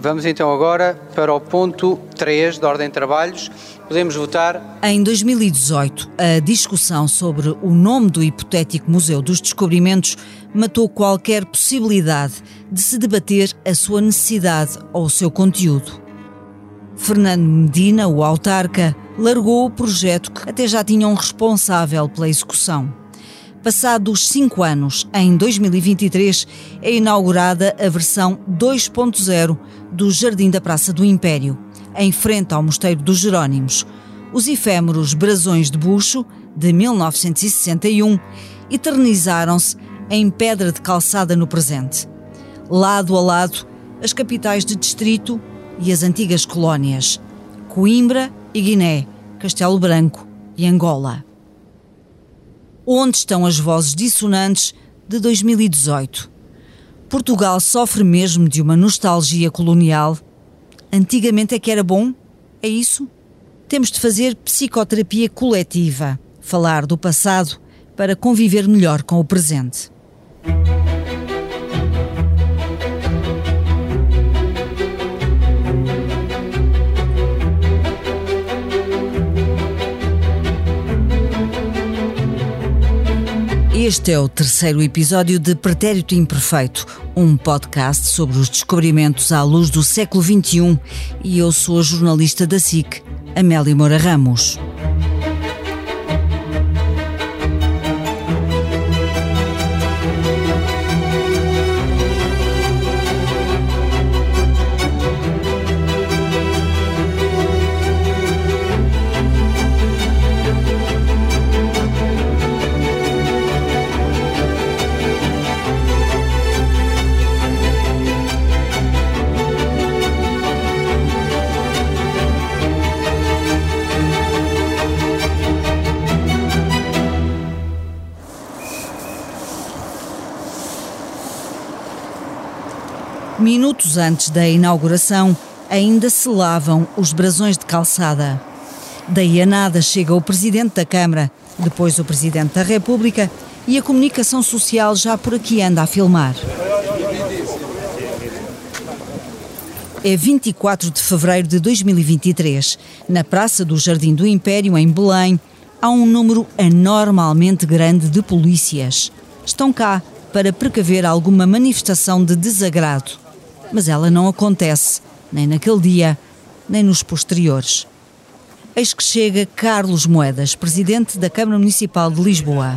Vamos então agora para o ponto 3 da Ordem de Trabalhos. Podemos votar. Em 2018, a discussão sobre o nome do hipotético Museu dos Descobrimentos matou qualquer possibilidade de se debater a sua necessidade ou o seu conteúdo. Fernando Medina, o autarca, largou o projeto que até já tinha um responsável pela execução. Passados cinco anos, em 2023, é inaugurada a versão 2.0 do Jardim da Praça do Império, em frente ao Mosteiro dos Jerónimos. Os efêmeros brasões de bucho, de 1961, eternizaram-se em pedra de calçada no presente. Lado a lado, as capitais de distrito e as antigas colónias, Coimbra e Guiné, Castelo Branco e Angola. Onde estão as vozes dissonantes de 2018? Portugal sofre mesmo de uma nostalgia colonial? Antigamente é que era bom? É isso? Temos de fazer psicoterapia coletiva, falar do passado para conviver melhor com o presente. Este é o terceiro episódio de Pretérito Imperfeito, um podcast sobre os descobrimentos à luz do século XXI e eu sou a jornalista da SIC, Amélia Moura Ramos. Minutos antes da inauguração, ainda se lavam os brasões de calçada. Daí a nada chega o Presidente da Câmara, depois o Presidente da República e a comunicação social já por aqui anda a filmar. É 24 de fevereiro de 2023. Na Praça do Jardim do Império, em Belém, há um número anormalmente grande de polícias. Estão cá para precaver alguma manifestação de desagrado mas ela não acontece, nem naquele dia, nem nos posteriores. Eis que chega Carlos Moedas, presidente da Câmara Municipal de Lisboa.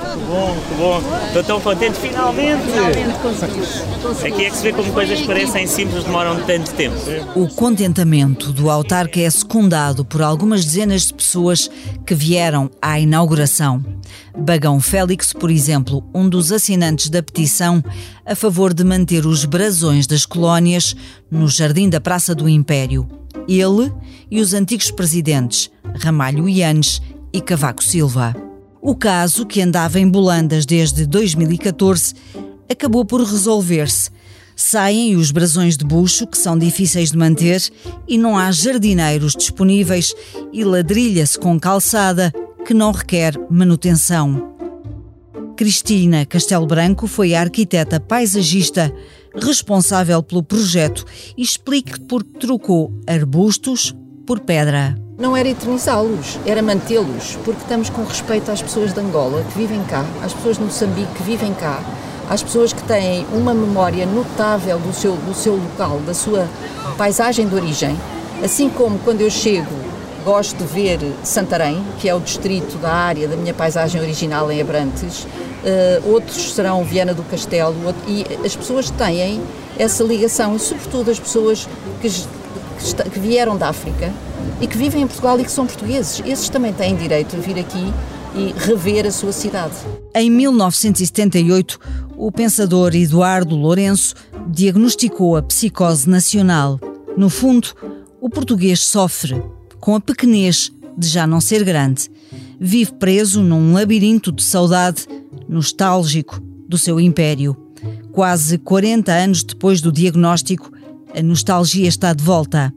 Muito bom, muito bom. Estou tão contente, finalmente! Finalmente conseguimos. Aqui é que se vê como coisas parecem simples demoram tanto tempo. O contentamento do autarca é secundado por algumas dezenas de pessoas que vieram à inauguração. Bagão Félix, por exemplo, um dos assinantes da petição a favor de manter os brasões das colónias no jardim da Praça do Império. Ele e os antigos presidentes, Ramalho Ianes e Cavaco Silva. O caso, que andava em Bolandas desde 2014, acabou por resolver-se. Saem os brasões de bucho, que são difíceis de manter, e não há jardineiros disponíveis, e ladrilha-se com calçada, que não requer manutenção. Cristina Castelo Branco foi a arquiteta paisagista responsável pelo projeto e explique por que trocou arbustos por pedra. Não era eternizá-los, era mantê-los, porque estamos com respeito às pessoas de Angola que vivem cá, às pessoas de Moçambique que vivem cá, às pessoas que têm uma memória notável do seu, do seu local, da sua paisagem de origem. Assim como quando eu chego, gosto de ver Santarém, que é o distrito da área da minha paisagem original em Abrantes, uh, outros serão Viana do Castelo, e as pessoas têm essa ligação, e sobretudo as pessoas que, que, que vieram da África, e que vivem em Portugal e que são portugueses. Esses também têm direito a vir aqui e rever a sua cidade. Em 1978, o pensador Eduardo Lourenço diagnosticou a psicose nacional. No fundo, o português sofre com a pequenez de já não ser grande. Vive preso num labirinto de saudade nostálgico do seu império. Quase 40 anos depois do diagnóstico, a nostalgia está de volta.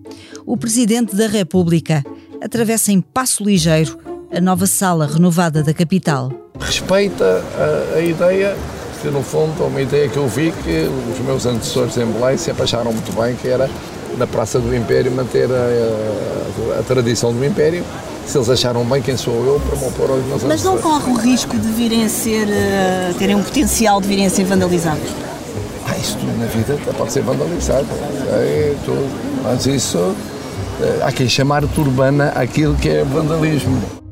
O Presidente da República atravessa em passo ligeiro a nova sala renovada da capital. Respeita a, a ideia porque no fundo uma ideia que eu vi que os meus antecessores em Belém sempre acharam muito bem, que era na Praça do Império manter a, a, a tradição do Império. Se eles acharam bem quem sou eu para me opor aos meus Mas não corre o risco de virem a ser, uh, terem um potencial de virem a ser vandalizados? Ah, isso tudo na vida pode ser vandalizado. É, tudo. Mas isso, há quem chamar de urbana aquilo que é vandalismo.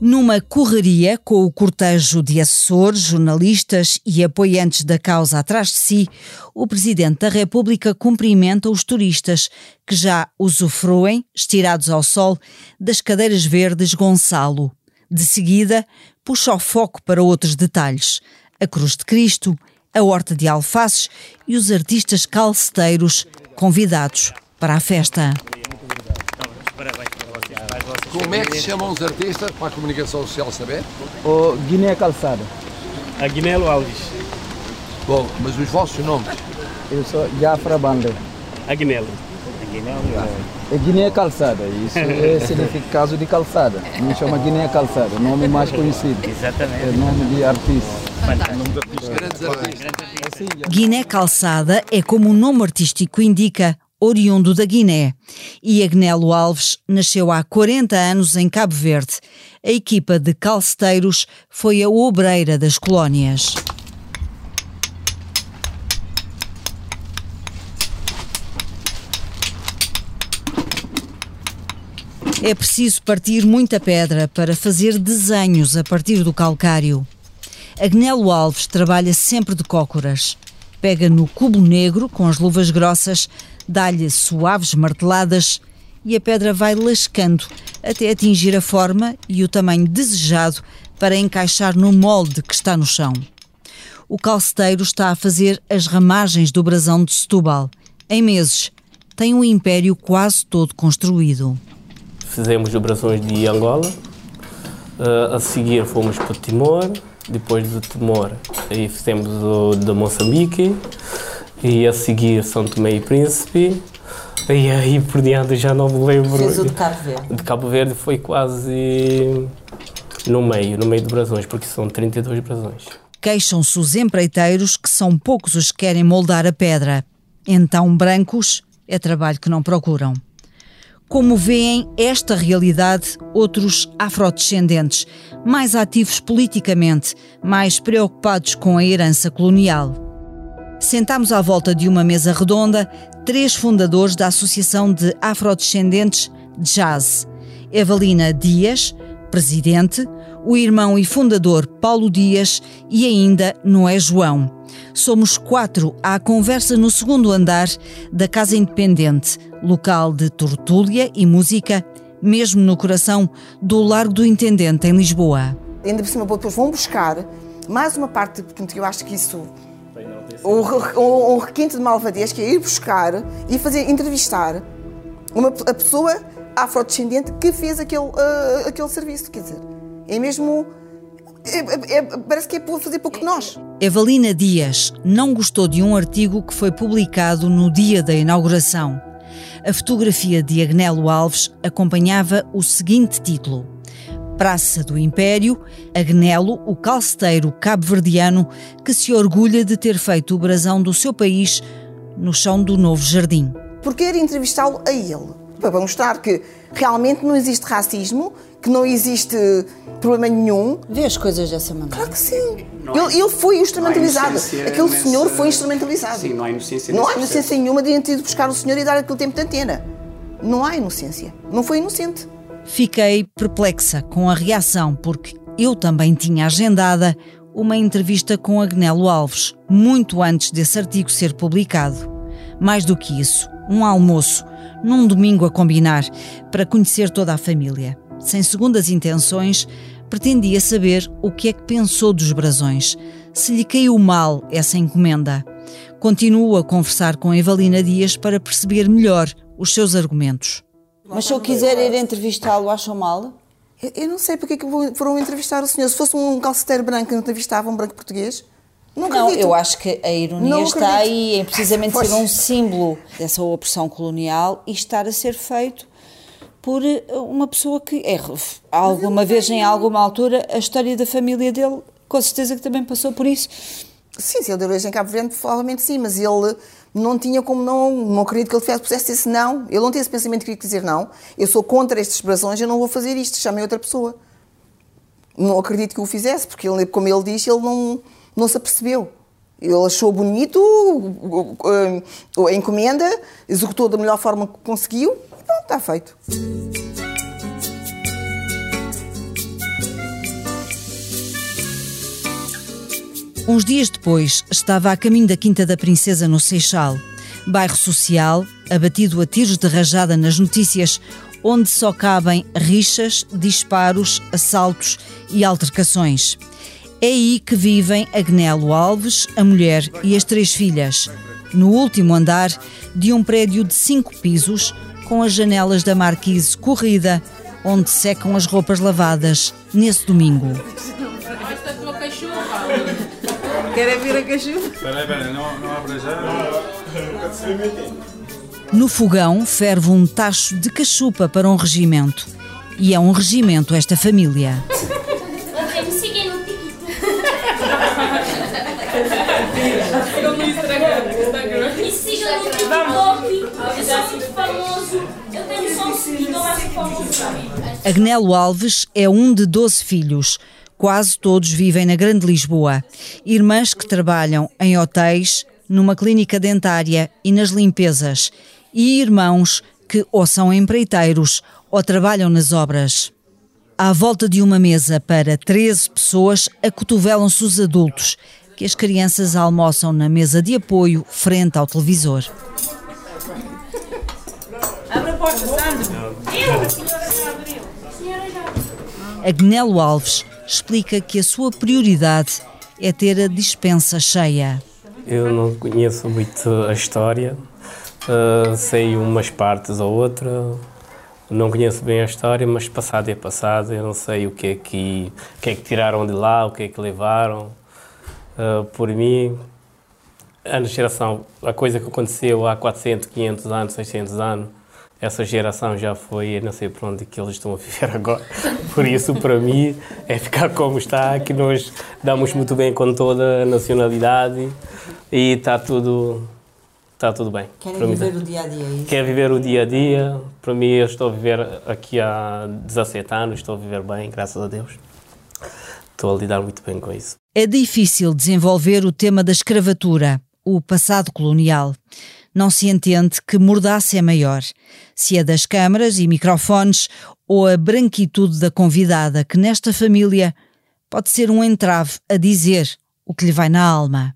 Numa correria com o cortejo de assessores, jornalistas e apoiantes da causa atrás de si, o Presidente da República cumprimenta os turistas que já usufruem, estirados ao sol, das cadeiras verdes Gonçalo. De seguida, puxa o foco para outros detalhes: a Cruz de Cristo, a Horta de Alfaces e os artistas calceteiros convidados para a festa. Como é que se chamam os artistas para a comunicação social saber? O Guiné Calçada. A Guinelo Alves. Bom, mas os vossos nomes? Eu sou Jafra Banda. A Guinelo. A Guinelo. É Guiné Calçada. Isso é significado de calçada. Me chama Guiné Calçada, nome mais conhecido. Exatamente. É nome de artista. Guiné Calçada é como o nome artístico indica, oriundo da Guiné. E Agnelo Alves nasceu há 40 anos em Cabo Verde. A equipa de calceteiros foi a obreira das colónias. É preciso partir muita pedra para fazer desenhos a partir do calcário. Agnelo Alves trabalha sempre de cócoras. Pega no cubo negro com as luvas grossas, dá-lhe suaves marteladas e a pedra vai lascando até atingir a forma e o tamanho desejado para encaixar no molde que está no chão. O calceteiro está a fazer as ramagens do brasão de Setúbal. Em meses, tem o império quase todo construído. Fizemos operações de Angola, uh, a seguir fomos para Timor, depois de Timor aí fizemos o de Moçambique, e a seguir São Tomé e Príncipe, e aí por diante já não me lembro. Fez o de Cabo Verde. De Cabo Verde foi quase no meio, no meio de brasões, porque são 32 brasões. Queixam-se os empreiteiros que são poucos os que querem moldar a pedra. Então, brancos é trabalho que não procuram. Como veem esta realidade outros afrodescendentes, mais ativos politicamente, mais preocupados com a herança colonial? Sentámos à volta de uma mesa redonda três fundadores da Associação de Afrodescendentes Jazz: Evalina Dias, presidente, o irmão e fundador Paulo Dias e ainda Noé João. Somos quatro à conversa no segundo andar da Casa Independente, local de tortúlia e música, mesmo no coração do Largo do Intendente, em Lisboa. Ainda por cima, depois vão buscar mais uma parte, porque eu acho que isso. Um, um, requinte de malvadez que é ir buscar e fazer entrevistar uma, a pessoa afrodescendente que fez aquele, uh, aquele serviço. Quer dizer, é mesmo. É, é, é, parece que é por fazer pouco de nós. Evalina Dias não gostou de um artigo que foi publicado no dia da inauguração. A fotografia de Agnelo Alves acompanhava o seguinte título: Praça do Império, Agnelo, o calceteiro cabo-verdiano que se orgulha de ter feito o brasão do seu país no chão do novo jardim. Por querer entrevistá-lo a ele? Para mostrar que realmente não existe racismo, que não existe problema nenhum. Vê as coisas dessa maneira. Claro que sim. Ele, ele foi instrumentalizado. Aquele senhor foi instrumentalizado. Sim, não há inocência Não há inocência processo. nenhuma de ter ido buscar o senhor e dar aquele tempo de antena. Não há inocência. Não foi inocente. Fiquei perplexa com a reação, porque eu também tinha agendada uma entrevista com Agnelo Alves, muito antes desse artigo ser publicado. Mais do que isso, um almoço, num domingo a combinar, para conhecer toda a família. Sem segundas intenções, pretendia saber o que é que pensou dos brasões, se lhe caiu mal essa encomenda. Continuo a conversar com Evalina Dias para perceber melhor os seus argumentos. Mas se eu quiser ir entrevistá-lo, acham mal? Eu, eu não sei porque é que foram entrevistar o senhor. Se fosse um calceteiro branco, não entrevistava um branco português? Não Não, eu acho que a ironia Não está acredito. aí em precisamente Pois. ser um símbolo dessa opressão colonial e estar a ser feito por eh, uma pessoa que é alguma vez em alguma altura a história da família dele, com certeza que também passou por isso. Sim, se ele deu origem em Cabo Verde, provavelmente sim, mas ele não tinha como não, não acredito que ele tivesse, pudesse esse não. Ele não tinha esse pensamento que queria dizer não. Eu sou contra estes brasões, eu não vou fazer isto, chamei outra pessoa. Não acredito que o fizesse, porque ele, como ele diz, ele não, não se apercebeu. Ele achou bonito a encomenda, executou da melhor forma que conseguiu e pronto, está feito. Uns dias depois, estava a caminho da Quinta da Princesa, no Seixal, bairro social, abatido a tiros de rajada nas notícias, onde só cabem rixas, disparos, assaltos e altercações. É aí que vivem Agnelo Alves, a mulher e as três filhas, no último andar de um prédio de cinco pisos, com as janelas da marquise corrida, onde secam as roupas lavadas nesse domingo. Querem vir a cachupa? Peraí, peraí, não, não abra já. No fogão ferve um tacho de cachupa para um regimento. E é um regimento esta família. Agnelo Alves é um de 12 filhos. Quase todos vivem na Grande Lisboa. Irmãs que trabalham em hotéis, numa clínica dentária e nas limpezas. E irmãos que ou são empreiteiros ou trabalham nas obras. À volta de uma mesa para 13 pessoas, acotovelam-se os adultos, que as crianças almoçam na mesa de apoio frente ao televisor. Abre a porta, Sandro. Agnelo Alves explica que a sua prioridade é ter a dispensa cheia. Eu não conheço muito a história, uh, sei umas partes ou outra, não conheço bem a história, mas passado é passado, eu não sei o que é que, o que, é que tiraram de lá, o que é que levaram. Uh, por mim, a geração, a coisa que aconteceu há 400, 500 anos, 600 anos, essa geração já foi, eu não sei por onde que eles estão a viver agora. Por isso, para mim, é ficar como está, que nós damos muito bem com toda a nacionalidade e está tudo está tudo bem. Querem viver o dia a dia? É Quer viver o dia a dia. Para mim, eu estou a viver aqui há 17 anos, estou a viver bem, graças a Deus. Estou a lidar muito bem com isso. É difícil desenvolver o tema da escravatura, o passado colonial. Não se entende que mordaça é maior, se é das câmaras e microfones ou a branquitude da convidada, que nesta família pode ser um entrave a dizer o que lhe vai na alma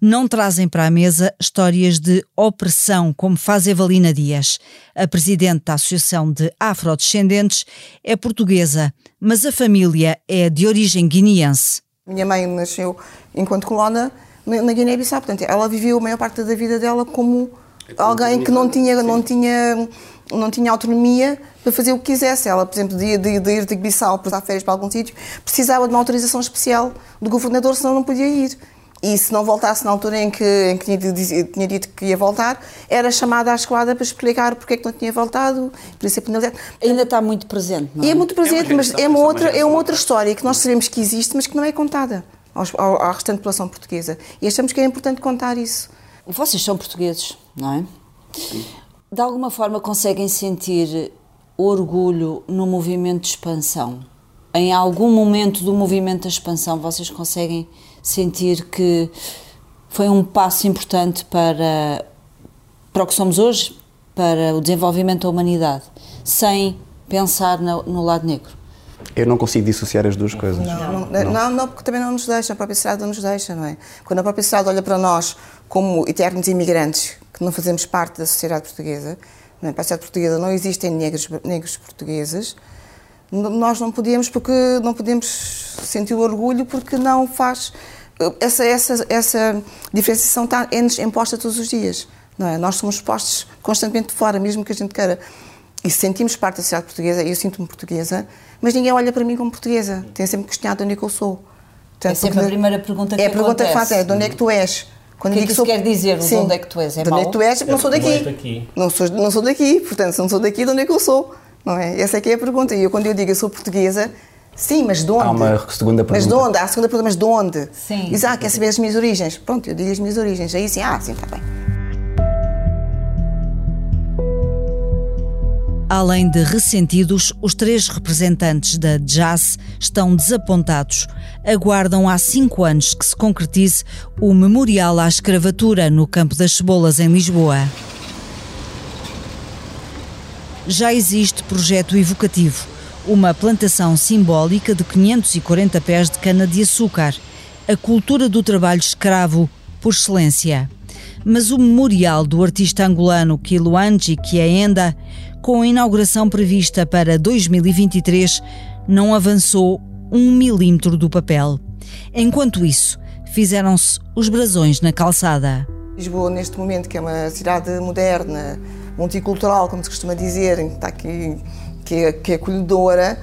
não trazem para a mesa histórias de opressão, como faz Evalina Dias. A presidente da Associação de Afrodescendentes é portuguesa, mas a família é de origem guineense. Minha mãe nasceu enquanto colona na Guiné-Bissau, portanto, ela viveu a maior parte da vida dela como alguém que não tinha, não tinha, não tinha autonomia para fazer o que quisesse. Ela, por exemplo, de, de, de ir de Bissau para férias para algum sítio, precisava de uma autorização especial do governador, senão não podia ir e se não voltasse na altura em que, em que tinha, tinha, dito que ia voltar, era chamada à esquadra para explicar porque é que não tinha voltado, por isso é penalizado. Ainda está muito presente, não é? É muito presente, é mas é uma, outra, é uma outra história que nós sabemos que existe, mas que não é contada à restante população portuguesa. E achamos que é importante contar isso. Vocês são portugueses, não é? De alguma forma conseguem sentir orgulho no movimento de expansão? Em algum momento do movimento de expansão vocês conseguem sentir que foi um passo importante para, para o que somos hoje, para o desenvolvimento da humanidade, sem pensar no, no lado negro? Eu não consigo dissociar as duas coisas. Não, não, não, não, porque também não nos deixa, a própria sociedade não nos deixa, não é? Quando a própria sociedade olha para nós como eternos imigrantes, que não fazemos parte da sociedade portuguesa, não é? para a sociedade portuguesa não existem negros, negros portugueses, nós não podemos porque não podemos sentir o orgulho porque não faz essa, essa, essa diferenciação está, é-nos imposta todos os dias. Não é? Nós somos postos constantemente de fora, mesmo que a gente queira. E sentimos parte da sociedade portuguesa, e eu sinto-me portuguesa, mas ninguém olha para mim como portuguesa. Tem sempre questionado de onde é que eu sou. Portanto, é sempre a primeira pergunta que É a pergunta acontece. que faz, é de onde é que tu és? Quando o que é que isso sou... quer dizer, Sim. de onde é que tu és? É de onde é que tu és? Não sou daqui. Não sou, não sou daqui, portanto, se não sou daqui, de onde é que eu sou? Não é? Essa é que é a pergunta. E eu, quando eu digo eu sou portuguesa, sim, mas de onde? Há uma segunda pergunta. Mas de onde? Há a segunda pergunta, mas de onde? Sim. Diz, ah, quer saber as minhas origens? Pronto, eu digo as minhas origens. Aí sim, ah, sim, está bem. Além de ressentidos, os três representantes da Jazz estão desapontados. Aguardam há cinco anos que se concretize o Memorial à Escravatura no Campo das Cebolas, em Lisboa. Já existe projeto evocativo, uma plantação simbólica de 540 pés de cana-de-açúcar, a cultura do trabalho escravo por excelência. Mas o memorial do artista angolano Kiluanji Kiaenda com a inauguração prevista para 2023, não avançou um milímetro do papel. Enquanto isso, fizeram-se os brasões na calçada. Lisboa, neste momento, que é uma cidade moderna, multicultural, como se costuma dizer, está aqui, que que é acolhedora,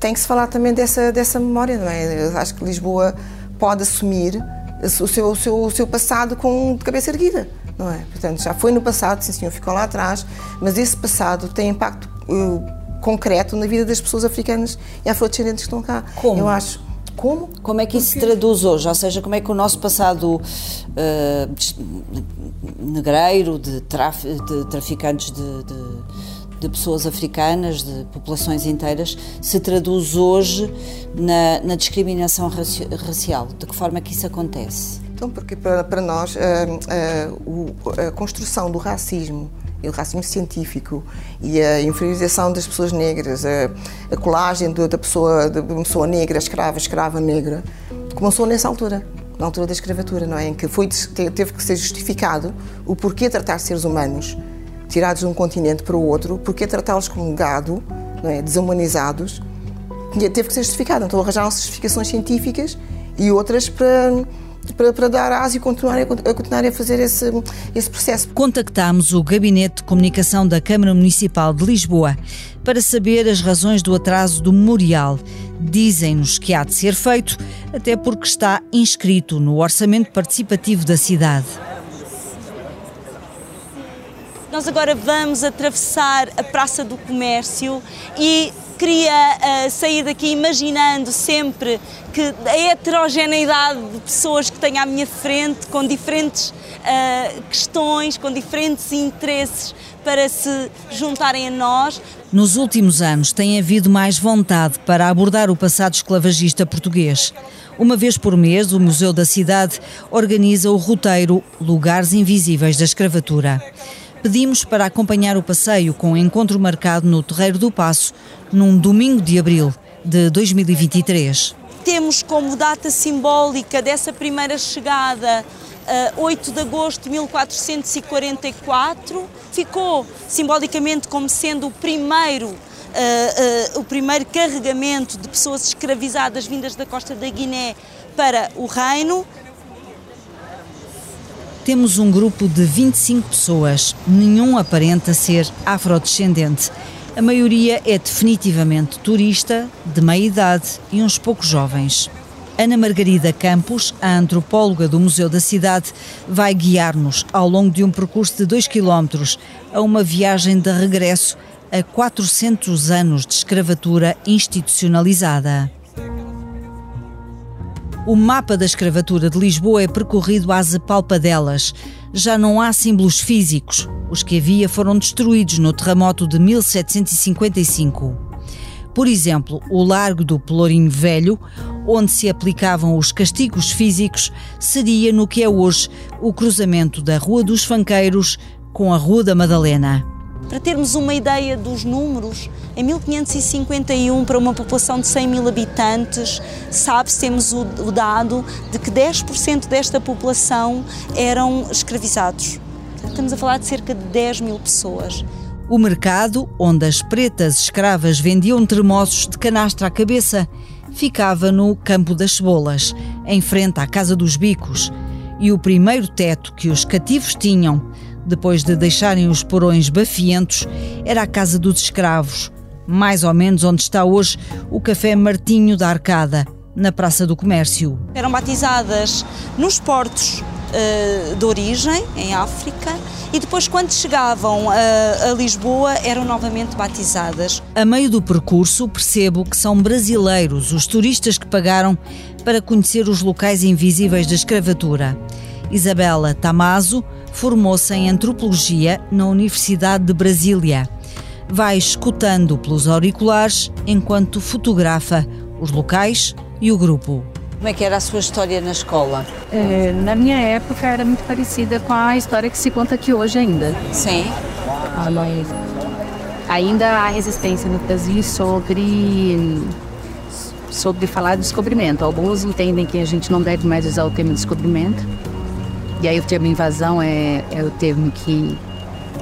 tem que se falar também dessa, dessa memória, não é? Eu acho que Lisboa pode assumir o seu, o seu, o seu passado com de cabeça erguida não é? Portanto, já foi no passado, sim senhor, ficou lá atrás, mas esse passado tem impacto uh, concreto na vida das pessoas africanas e afrodescendentes que estão cá. Como? Eu acho. Como? Como é que isso se traduz hoje? Ou seja, como é que o nosso passado uh, negreiro, de, traf, de traficantes de, de, de, pessoas africanas, de populações inteiras, se traduz hoje na, na discriminação racial? De que forma é que isso acontece? Então, porque para, nós a, eh, eh, a, construção do racismo, e o racismo científico e a inferiorização das pessoas negras, a, a colagem da pessoa, de uma pessoa negra, escrava, escrava negra, começou nessa altura, na altura da escravatura, não é? Em que foi, teve que ser justificado o porquê tratar seres humanos tirados de um continente para o outro, porquê tratá-los como gado, não é? desumanizados, teve que ser justificado. Então arranjaram-se justificações científicas e outras para para, para dar asa e continuar a, a, continuar a fazer esse, esse processo. Contactámos o Gabinete de Comunicação da Câmara Municipal de Lisboa para saber as razões do atraso do memorial. Dizem-nos que há de ser feito, até porque está inscrito no orçamento participativo da cidade. Nós agora vamos atravessar a Praça do Comércio e queria uh, sair daqui imaginando sempre que a heterogeneidade de pessoas que tenho à minha frente, com diferentes uh, questões, com diferentes interesses para se juntarem a nós. Nos últimos anos tem havido mais vontade para abordar o passado esclavagista português. Uma vez por mês, o Museu da Cidade organiza o roteiro Lugares Invisíveis da Escravatura pedimos para acompanhar o passeio com o encontro marcado no Terreiro do Passo, num domingo de abril de 2023. Temos como data simbólica dessa primeira chegada uh, 8 de agosto de 1444. Ficou simbolicamente como sendo o primeiro Uh, uh, o primeiro carregamento de pessoas escravizadas vindas da costa da Guiné para o reino temos um grupo de 25 pessoas, nenhum aparenta ser afrodescendente. A maioria é definitivamente turista, de meia idade e uns poucos jovens. Ana Margarida Campos, a antropóloga do Museu da Cidade, vai guiar-nos ao longo de um percurso de 2 km a uma viagem de regresso a 400 anos de escravatura institucionalizada. O mapa da escravatura de Lisboa é percorrido às apalpadelas. Já não há símbolos físicos. Os que havia foram destruídos no terremoto de 1755. Por exemplo, o Largo do Pelourinho Velho, onde se aplicavam os castigos físicos, seria no que é hoje o cruzamento da Rua dos Fanqueiros com a Rua da Madalena. Para termos uma ideia dos números, em 1551, para uma população de 100 mil habitantes, sabe-se, temos o, o dado de que 10% desta população eram escravizados. Estamos a falar de cerca de 10 mil pessoas. O mercado, onde as pretas escravas vendiam termossos de canastra à cabeça, ficava no Campo das Cebolas, em frente à Casa dos Bicos. E o primeiro teto que os cativos tinham depois de deixarem os porões bafientos, era a casa dos escravos, mais ou menos onde está hoje o Café Martinho da Arcada, na Praça do Comércio. Eram batizadas nos portos uh, de origem, em África, e depois, quando chegavam a, a Lisboa, eram novamente batizadas. A meio do percurso, percebo que são brasileiros os turistas que pagaram para conhecer os locais invisíveis da escravatura. Isabela Tamazo formou-se em antropologia na Universidade de Brasília. Vai escutando pelos auriculares enquanto fotografa os locais e o grupo. Como é que era a sua história na escola? É, na minha época era muito parecida com a história que se conta aqui hoje ainda. Sim. Ah, mas ainda há resistência no Brasil sobre sobre falar de descobrimento. Alguns entendem que a gente não deve mais usar o termo descobrimento. E aí o termo invasão é, é o termo que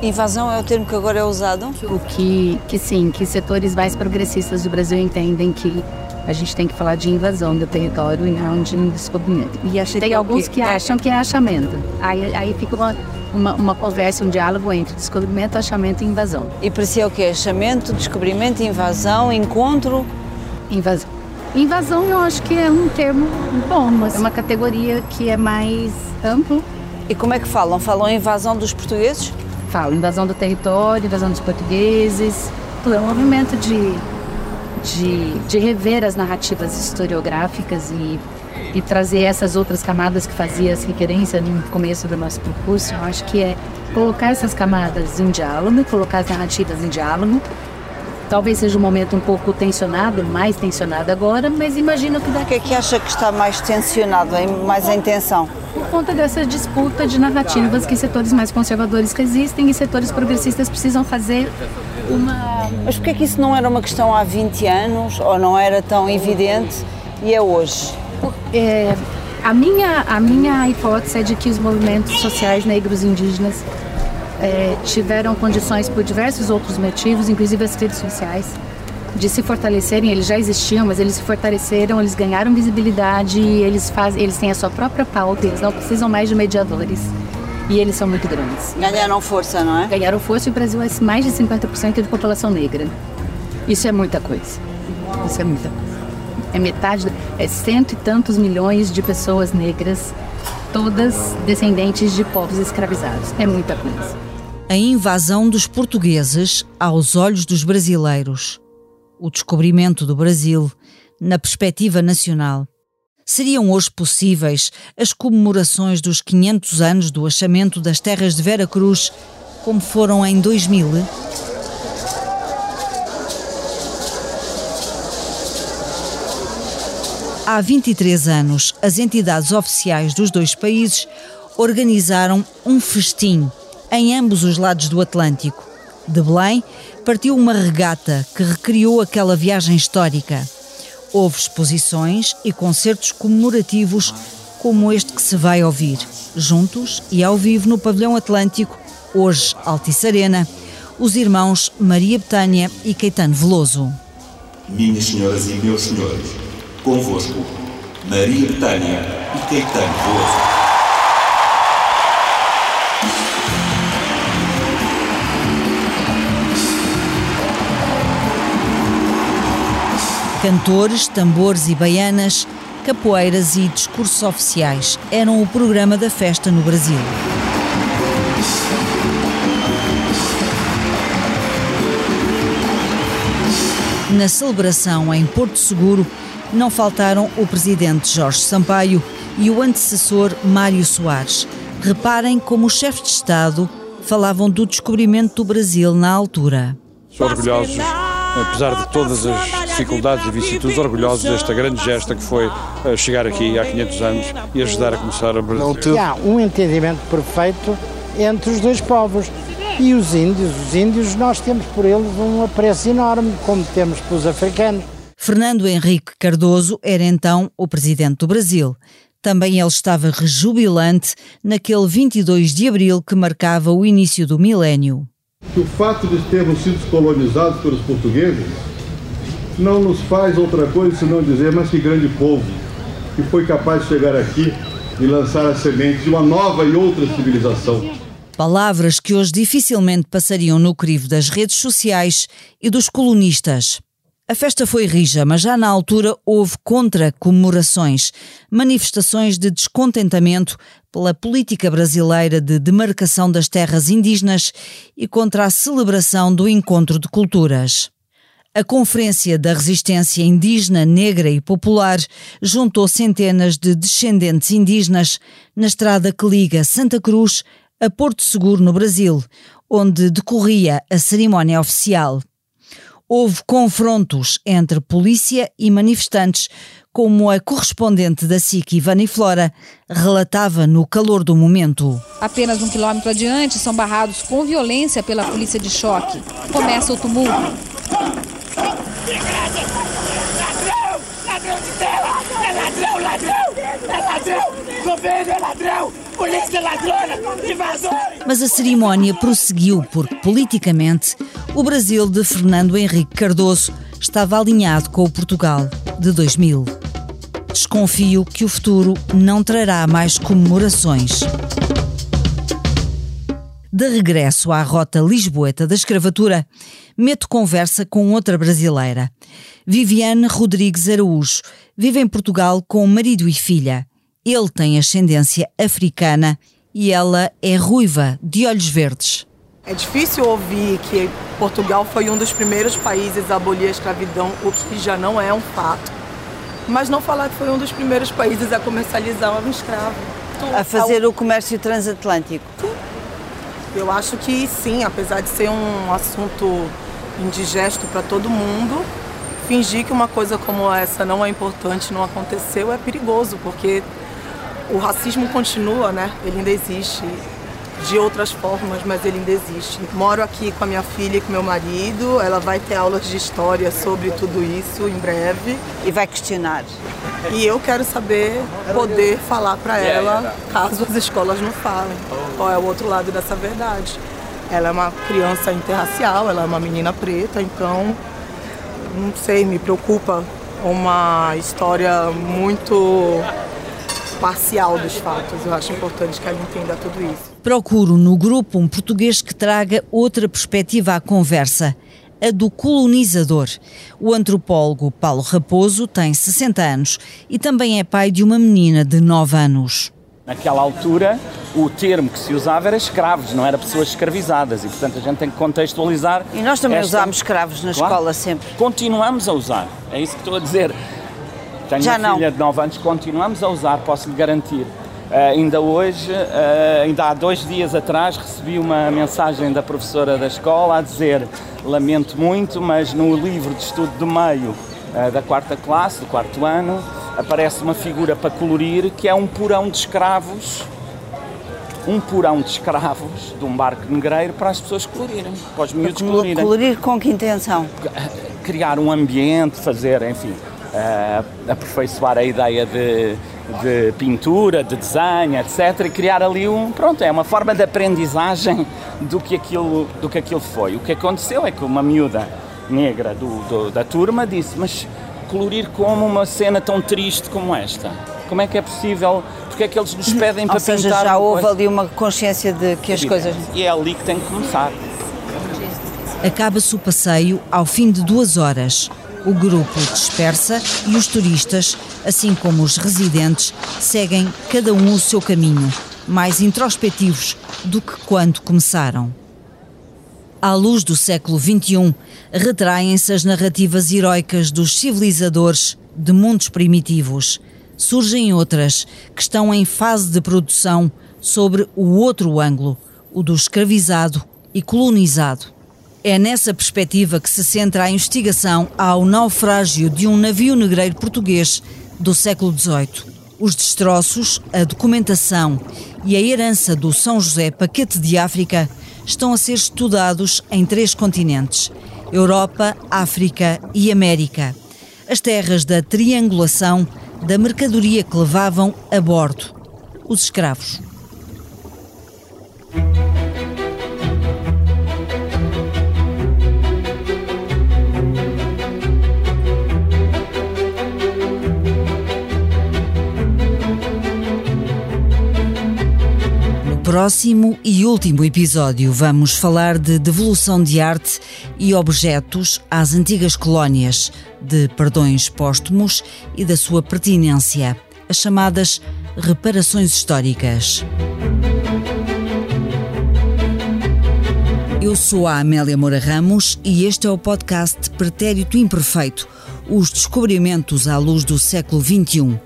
Invasão é o termo que agora é usado? O que, que sim, que setores mais progressistas do Brasil entendem que a gente tem que falar de invasão do território e não de descobrimento. E acho, tem alguns que acham que é achamento. Aí, aí fica uma, uma, uma, conversa, um diálogo entre descobrimento, achamento e invasão. E para si é o que? Achamento, descobrimento, invasão, encontro? Invasão. Invasão eu acho que é um termo bom, mas é uma categoria que é mais amplo. E como é que falam? Falam invasão dos portugueses? Falam invasão do território, invasão dos portugueses. É um movimento de de, de rever as narrativas historiográficas e, e trazer essas outras camadas que fazia referência no começo do nosso percurso. Eu acho que é colocar essas camadas em diálogo, colocar as narrativas em diálogo. Talvez seja um momento um pouco tensionado, mais tensionado agora, mas imagino que daqui... O que é que acha que está mais tensionado, mais em tensão? Por conta dessa disputa de narrativas que setores mais conservadores que existem e setores progressistas precisam fazer uma. Mas porquê que isso não era uma questão há 20 anos ou não era tão evidente e é hoje? É, a, minha, a minha hipótese é de que os movimentos sociais negros e indígenas é, tiveram condições por diversos outros motivos, inclusive as redes sociais, de se fortalecerem. Eles já existiam, mas eles se fortaleceram, eles ganharam visibilidade, eles, faz, eles têm a sua própria pauta, eles não precisam mais de mediadores e eles são muito grandes. Ganharam força, não é? Ganharam força e o Brasil é mais de 50% de população negra. Isso é muita coisa. Isso é muita coisa. É metade, é cento e tantos milhões de pessoas negras, todas descendentes de povos escravizados. É muita coisa. A invasão dos portugueses aos olhos dos brasileiros. O descobrimento do Brasil na perspectiva nacional Seriam hoje possíveis as comemorações dos 500 anos do achamento das terras de Vera Cruz, como foram em 2000? Há 23 anos, as entidades oficiais dos dois países organizaram um festim em ambos os lados do Atlântico. De Belém, partiu uma regata que recriou aquela viagem histórica. Houve exposições e concertos comemorativos como este que se vai ouvir, juntos e ao vivo no Pavilhão Atlântico, hoje Altice Arena, os irmãos Maria Betânia e Caetano Veloso. Minhas senhoras e meus senhores, convosco, Maria Betânia e Caetano Veloso. Cantores, tambores e baianas, capoeiras e discursos oficiais eram o programa da festa no Brasil. Na celebração em Porto Seguro, não faltaram o presidente Jorge Sampaio e o antecessor Mário Soares. Reparem como os chefes de Estado falavam do descobrimento do Brasil na altura. Sou orgulhosos apesar de todas as dificuldades e vicissitudes, orgulhosos desta grande gesta que foi eh, chegar aqui há 500 anos e ajudar a começar a Brasil. Há um entendimento perfeito entre os dois povos. E os índios, os índios, nós temos por eles um apreço enorme, como temos pelos africanos. Fernando Henrique Cardoso era então o presidente do Brasil. Também ele estava rejubilante naquele 22 de abril que marcava o início do milénio o fato de termos sido colonizados pelos portugueses não nos faz outra coisa senão dizer, mas que grande povo que foi capaz de chegar aqui e lançar a semente de uma nova e outra civilização. Palavras que hoje dificilmente passariam no crivo das redes sociais e dos colunistas. A festa foi rija, mas já na altura houve contra-comemorações, manifestações de descontentamento pela política brasileira de demarcação das terras indígenas e contra a celebração do encontro de culturas. A Conferência da Resistência Indígena, Negra e Popular juntou centenas de descendentes indígenas na estrada que liga Santa Cruz a Porto Seguro, no Brasil, onde decorria a cerimónia oficial. Houve confrontos entre polícia e manifestantes, como a correspondente da SIC, Ivani Flora, relatava no calor do momento. Apenas um quilômetro adiante, são barrados com violência pela polícia de choque. Começa o tumulto. Mas a cerimónia prosseguiu porque, politicamente, o Brasil de Fernando Henrique Cardoso estava alinhado com o Portugal de 2000. Desconfio que o futuro não trará mais comemorações. De regresso à rota lisboeta da escravatura, meto conversa com outra brasileira. Viviane Rodrigues Araújo vive em Portugal com marido e filha. Ele tem ascendência africana e ela é ruiva, de olhos verdes. É difícil ouvir que Portugal foi um dos primeiros países a abolir a escravidão, o que já não é um fato. Mas não falar que foi um dos primeiros países a comercializar um escravo. A fazer o comércio transatlântico. Sim. Eu acho que sim, apesar de ser um assunto indigesto para todo mundo, fingir que uma coisa como essa não é importante, não aconteceu, é perigoso, porque o racismo continua, né? Ele ainda existe de outras formas, mas ele ainda existe. Moro aqui com a minha filha e com meu marido. Ela vai ter aulas de história sobre tudo isso em breve. E vai questionar. E eu quero saber, poder falar para ela, caso as escolas não falem, qual é o outro lado dessa verdade. Ela é uma criança interracial, ela é uma menina preta, então não sei, me preocupa uma história muito parcial dos fatos. Eu acho importante que ela entenda tudo isso. Procuro no grupo um português que traga outra perspectiva à conversa, a do colonizador. O antropólogo Paulo Raposo tem 60 anos e também é pai de uma menina de 9 anos. Naquela altura, o termo que se usava era escravos, não era pessoas escravizadas e, portanto, a gente tem que contextualizar. E nós também esta... usámos escravos na claro. escola sempre. Continuamos a usar, é isso que estou a dizer. Tenho Já uma não. filha de 9 anos, continuamos a usar, posso lhe garantir. Uh, ainda hoje, uh, ainda há dois dias atrás, recebi uma mensagem da professora da escola a dizer: Lamento muito, mas no livro de estudo do meio uh, da quarta classe, do quarto ano, aparece uma figura para colorir que é um porão de escravos. Um porão de escravos de um barco negreiro para as pessoas colorirem, para os miúdos Colo- colorirem. Colorir com que intenção? Criar um ambiente, fazer, enfim, aperfeiçoar a ideia de, de pintura, de desenho, etc. E criar ali um. Pronto, é uma forma de aprendizagem do que aquilo, do que aquilo foi. O que aconteceu é que uma miúda negra do, do- da turma disse: Mas colorir como uma cena tão triste como esta? Como é que é possível? Porque é que eles nos pedem Ou para seja, pintar já houve coisa? ali uma consciência de que as coisas. E é ali que tem que começar. Acaba-se o passeio ao fim de duas horas. O grupo dispersa e os turistas, assim como os residentes, seguem cada um o seu caminho, mais introspectivos do que quando começaram. À luz do século XXI, retraem-se as narrativas heroicas dos civilizadores de mundos primitivos. Surgem outras que estão em fase de produção sobre o outro ângulo, o do escravizado e colonizado. É nessa perspectiva que se centra a investigação ao naufrágio de um navio negreiro português do século XVIII. Os destroços, a documentação e a herança do São José Paquete de África estão a ser estudados em três continentes: Europa, África e América. As terras da triangulação da mercadoria que levavam a bordo os escravos. Próximo e último episódio, vamos falar de devolução de arte e objetos às antigas colónias, de perdões póstumos e da sua pertinência, as chamadas Reparações Históricas. Eu sou a Amélia Moura Ramos e este é o podcast Pretérito Imperfeito Os descobrimentos à luz do século XXI.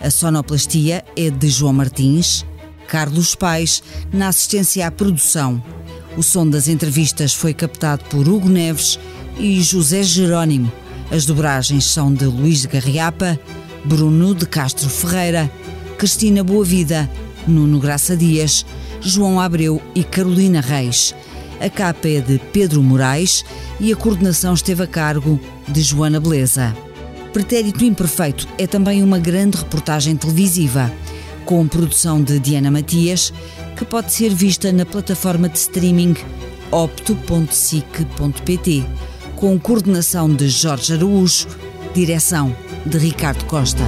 A sonoplastia é de João Martins, Carlos Pais, na assistência à produção. O som das entrevistas foi captado por Hugo Neves e José Jerónimo. As dobragens são de Luís de Garriapa, Bruno de Castro Ferreira, Cristina Boavida, Nuno Graça Dias, João Abreu e Carolina Reis. A capa é de Pedro Moraes e a coordenação esteve a cargo de Joana Beleza. Pretérito Imperfeito é também uma grande reportagem televisiva, com produção de Diana Matias, que pode ser vista na plataforma de streaming opto.sic.pt, com coordenação de Jorge Araújo, direção de Ricardo Costa.